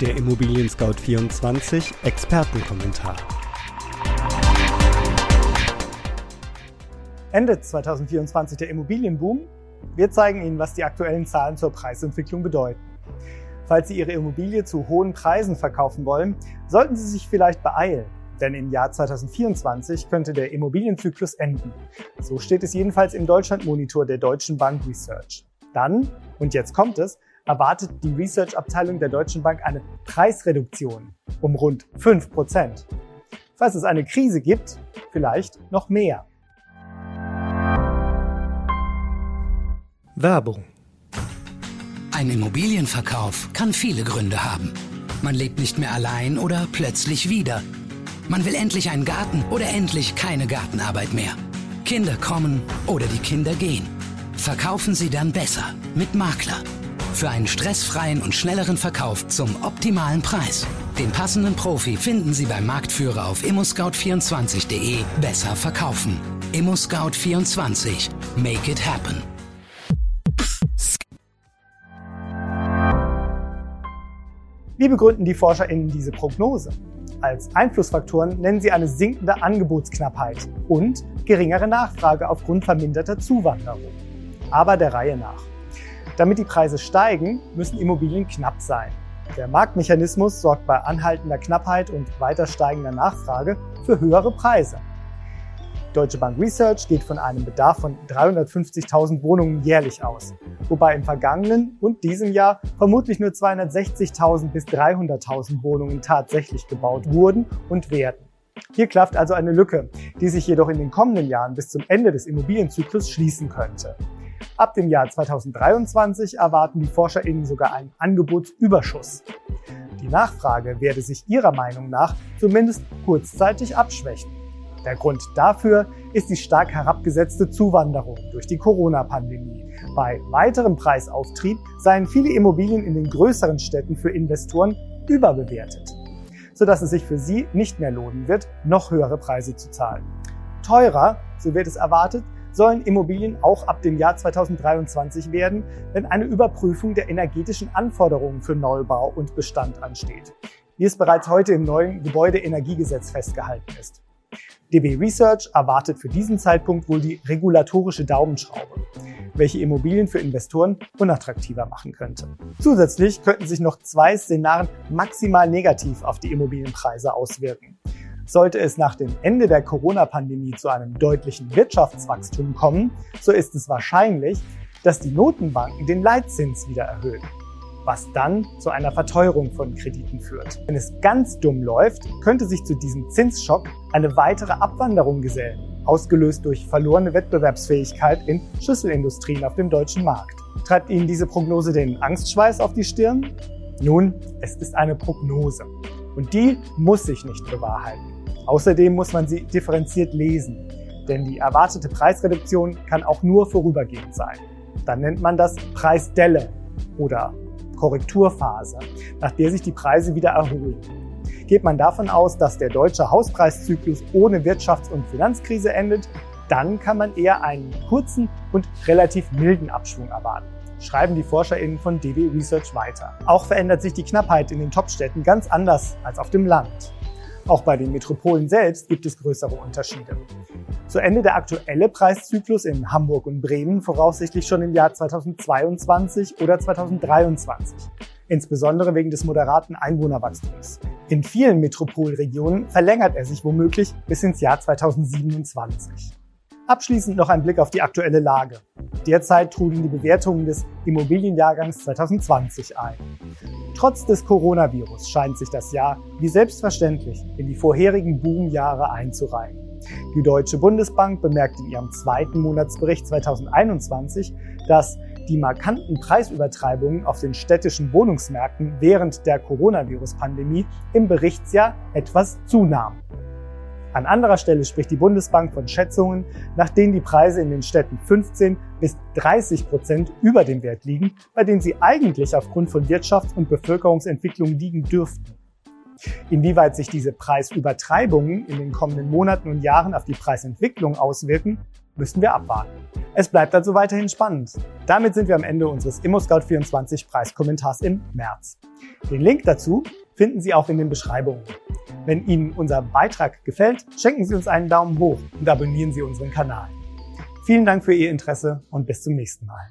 Der Immobilien Scout 24 Expertenkommentar. Ende 2024 der Immobilienboom. Wir zeigen Ihnen, was die aktuellen Zahlen zur Preisentwicklung bedeuten. Falls Sie Ihre Immobilie zu hohen Preisen verkaufen wollen, sollten Sie sich vielleicht beeilen. Denn im Jahr 2024 könnte der Immobilienzyklus enden. So steht es jedenfalls im Deutschlandmonitor der Deutschen Bank Research. Dann, und jetzt kommt es, erwartet die Research-Abteilung der Deutschen Bank eine Preisreduktion um rund 5%. Falls es eine Krise gibt, vielleicht noch mehr. Werbung. Ein Immobilienverkauf kann viele Gründe haben. Man lebt nicht mehr allein oder plötzlich wieder. Man will endlich einen Garten oder endlich keine Gartenarbeit mehr. Kinder kommen oder die Kinder gehen. Verkaufen Sie dann besser mit Makler. Für einen stressfreien und schnelleren Verkauf zum optimalen Preis. Den passenden Profi finden Sie beim Marktführer auf immoscout24.de. Besser verkaufen. ImmoScout24. Make it happen. Wie begründen die ForscherInnen diese Prognose? Als Einflussfaktoren nennen sie eine sinkende Angebotsknappheit und geringere Nachfrage aufgrund verminderter Zuwanderung. Aber der Reihe nach. Damit die Preise steigen, müssen Immobilien knapp sein. Der Marktmechanismus sorgt bei anhaltender Knappheit und weiter steigender Nachfrage für höhere Preise. Deutsche Bank Research geht von einem Bedarf von 350.000 Wohnungen jährlich aus, wobei im vergangenen und diesem Jahr vermutlich nur 260.000 bis 300.000 Wohnungen tatsächlich gebaut wurden und werden. Hier klafft also eine Lücke, die sich jedoch in den kommenden Jahren bis zum Ende des Immobilienzyklus schließen könnte. Ab dem Jahr 2023 erwarten die ForscherInnen sogar einen Angebotsüberschuss. Die Nachfrage werde sich ihrer Meinung nach zumindest kurzzeitig abschwächen. Der Grund dafür ist die stark herabgesetzte Zuwanderung durch die Corona-Pandemie. Bei weiterem Preisauftrieb seien viele Immobilien in den größeren Städten für Investoren überbewertet, sodass es sich für sie nicht mehr lohnen wird, noch höhere Preise zu zahlen. Teurer, so wird es erwartet, sollen Immobilien auch ab dem Jahr 2023 werden, wenn eine Überprüfung der energetischen Anforderungen für Neubau und Bestand ansteht, wie es bereits heute im neuen Gebäudeenergiegesetz festgehalten ist. DB Research erwartet für diesen Zeitpunkt wohl die regulatorische Daumenschraube, welche Immobilien für Investoren unattraktiver machen könnte. Zusätzlich könnten sich noch zwei Szenarien maximal negativ auf die Immobilienpreise auswirken. Sollte es nach dem Ende der Corona-Pandemie zu einem deutlichen Wirtschaftswachstum kommen, so ist es wahrscheinlich, dass die Notenbanken den Leitzins wieder erhöhen, was dann zu einer Verteuerung von Krediten führt. Wenn es ganz dumm läuft, könnte sich zu diesem Zinsschock eine weitere Abwanderung gesellen, ausgelöst durch verlorene Wettbewerbsfähigkeit in Schlüsselindustrien auf dem deutschen Markt. Treibt Ihnen diese Prognose den Angstschweiß auf die Stirn? Nun, es ist eine Prognose. Und die muss sich nicht bewahrheiten. Außerdem muss man sie differenziert lesen, denn die erwartete Preisreduktion kann auch nur vorübergehend sein. Dann nennt man das Preisdelle oder Korrekturphase, nach der sich die Preise wieder erholen. Geht man davon aus, dass der deutsche Hauspreiszyklus ohne Wirtschafts- und Finanzkrise endet, dann kann man eher einen kurzen und relativ milden Abschwung erwarten schreiben die ForscherInnen von DB Research weiter. Auch verändert sich die Knappheit in den Topstädten ganz anders als auf dem Land. Auch bei den Metropolen selbst gibt es größere Unterschiede. Zu Ende der aktuelle Preiszyklus in Hamburg und Bremen voraussichtlich schon im Jahr 2022 oder 2023. Insbesondere wegen des moderaten Einwohnerwachstums. In vielen Metropolregionen verlängert er sich womöglich bis ins Jahr 2027. Abschließend noch ein Blick auf die aktuelle Lage. Derzeit trudeln die Bewertungen des Immobilienjahrgangs 2020 ein. Trotz des Coronavirus scheint sich das Jahr wie selbstverständlich in die vorherigen Boomjahre einzureihen. Die Deutsche Bundesbank bemerkt in ihrem zweiten Monatsbericht 2021, dass die markanten Preisübertreibungen auf den städtischen Wohnungsmärkten während der Coronavirus-Pandemie im Berichtsjahr etwas zunahmen. An anderer Stelle spricht die Bundesbank von Schätzungen, nach denen die Preise in den Städten 15 bis 30 Prozent über dem Wert liegen, bei denen sie eigentlich aufgrund von Wirtschafts- und Bevölkerungsentwicklung liegen dürften. Inwieweit sich diese Preisübertreibungen in den kommenden Monaten und Jahren auf die Preisentwicklung auswirken, müssen wir abwarten. Es bleibt also weiterhin spannend. Damit sind wir am Ende unseres ImmoScout24 Preiskommentars im März. Den Link dazu finden Sie auch in den Beschreibungen. Wenn Ihnen unser Beitrag gefällt, schenken Sie uns einen Daumen hoch und abonnieren Sie unseren Kanal. Vielen Dank für Ihr Interesse und bis zum nächsten Mal.